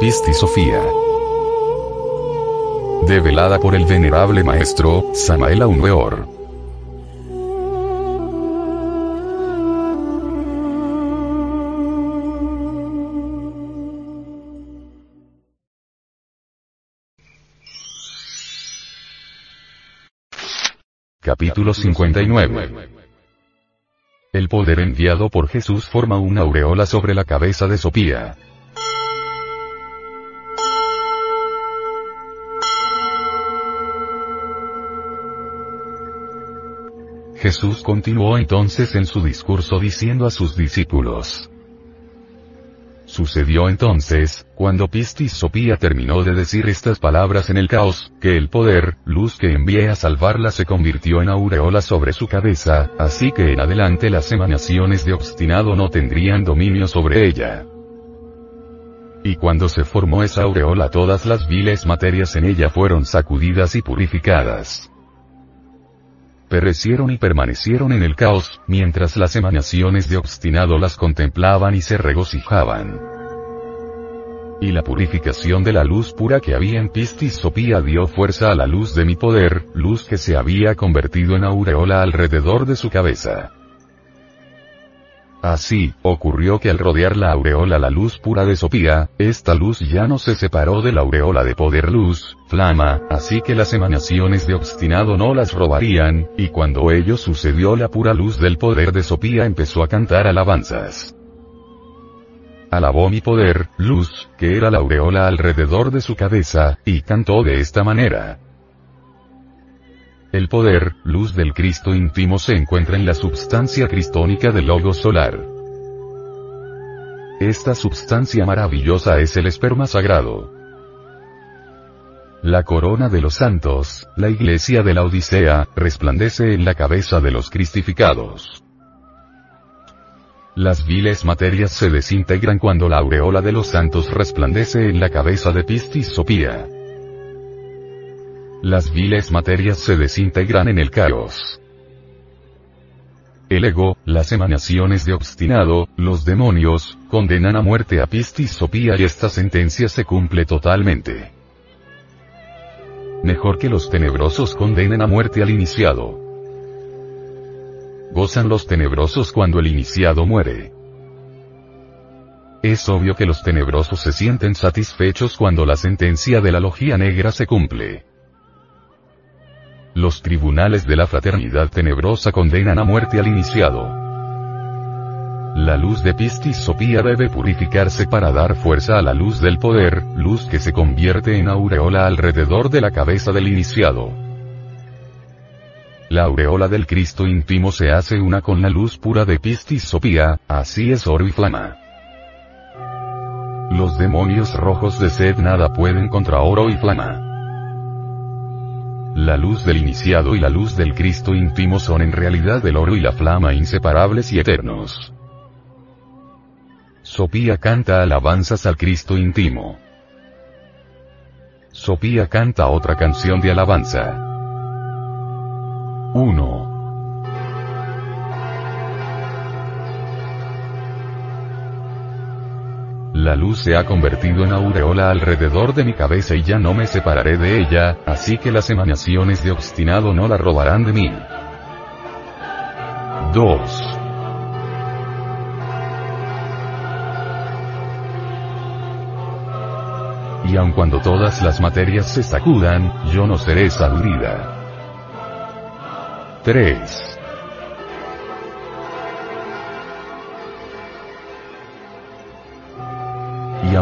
Pisti Sofía. Develada por el venerable maestro, Samael Weor. Capítulo 59 El poder enviado por Jesús forma una aureola sobre la cabeza de Sofía. Jesús continuó entonces en su discurso diciendo a sus discípulos, Sucedió entonces, cuando Pistis Sopía terminó de decir estas palabras en el caos, que el poder, luz que envié a salvarla se convirtió en aureola sobre su cabeza, así que en adelante las emanaciones de obstinado no tendrían dominio sobre ella. Y cuando se formó esa aureola todas las viles materias en ella fueron sacudidas y purificadas perecieron y permanecieron en el caos, mientras las emanaciones de obstinado las contemplaban y se regocijaban. Y la purificación de la luz pura que había en Pistis Sopía dio fuerza a la luz de mi poder, luz que se había convertido en aureola alrededor de su cabeza. Así, ocurrió que al rodear la aureola la luz pura de Sopía, esta luz ya no se separó de la aureola de poder luz, flama, así que las emanaciones de obstinado no las robarían, y cuando ello sucedió la pura luz del poder de Sopía empezó a cantar alabanzas. Alabó mi poder, luz, que era la aureola alrededor de su cabeza, y cantó de esta manera. El poder, luz del Cristo íntimo se encuentra en la substancia cristónica del logo solar. Esta substancia maravillosa es el esperma sagrado. La corona de los santos, la iglesia de la Odisea, resplandece en la cabeza de los cristificados. Las viles materias se desintegran cuando la aureola de los santos resplandece en la cabeza de Pistis Sopía. Las viles materias se desintegran en el caos. El ego, las emanaciones de obstinado, los demonios, condenan a muerte a Pistis Sopía y esta sentencia se cumple totalmente. Mejor que los tenebrosos condenen a muerte al iniciado. Gozan los tenebrosos cuando el iniciado muere. Es obvio que los tenebrosos se sienten satisfechos cuando la sentencia de la logía negra se cumple. Los tribunales de la fraternidad tenebrosa condenan a muerte al iniciado. La luz de Pistis Sopía debe purificarse para dar fuerza a la luz del poder, luz que se convierte en aureola alrededor de la cabeza del iniciado. La aureola del Cristo íntimo se hace una con la luz pura de Pistis Sopía, así es oro y flama. Los demonios rojos de sed nada pueden contra oro y flama. La luz del iniciado y la luz del Cristo íntimo son en realidad el oro y la flama inseparables y eternos. Sopía canta alabanzas al Cristo íntimo. Sopía canta otra canción de alabanza. 1. La luz se ha convertido en aureola alrededor de mi cabeza y ya no me separaré de ella, así que las emanaciones de obstinado no la robarán de mí. 2. Y aun cuando todas las materias se sacudan, yo no seré sacudida. 3.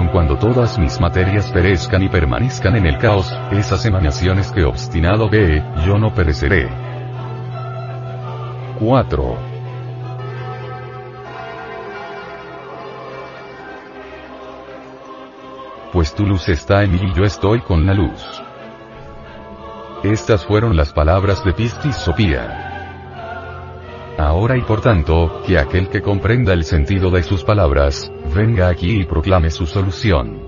cuando todas mis materias perezcan y permanezcan en el caos, esas emanaciones que obstinado ve, yo no pereceré. 4. Pues tu luz está en mí y yo estoy con la luz. Estas fueron las palabras de Pistis Sofía. Ahora y por tanto, que aquel que comprenda el sentido de sus palabras, venga aquí y proclame su solución.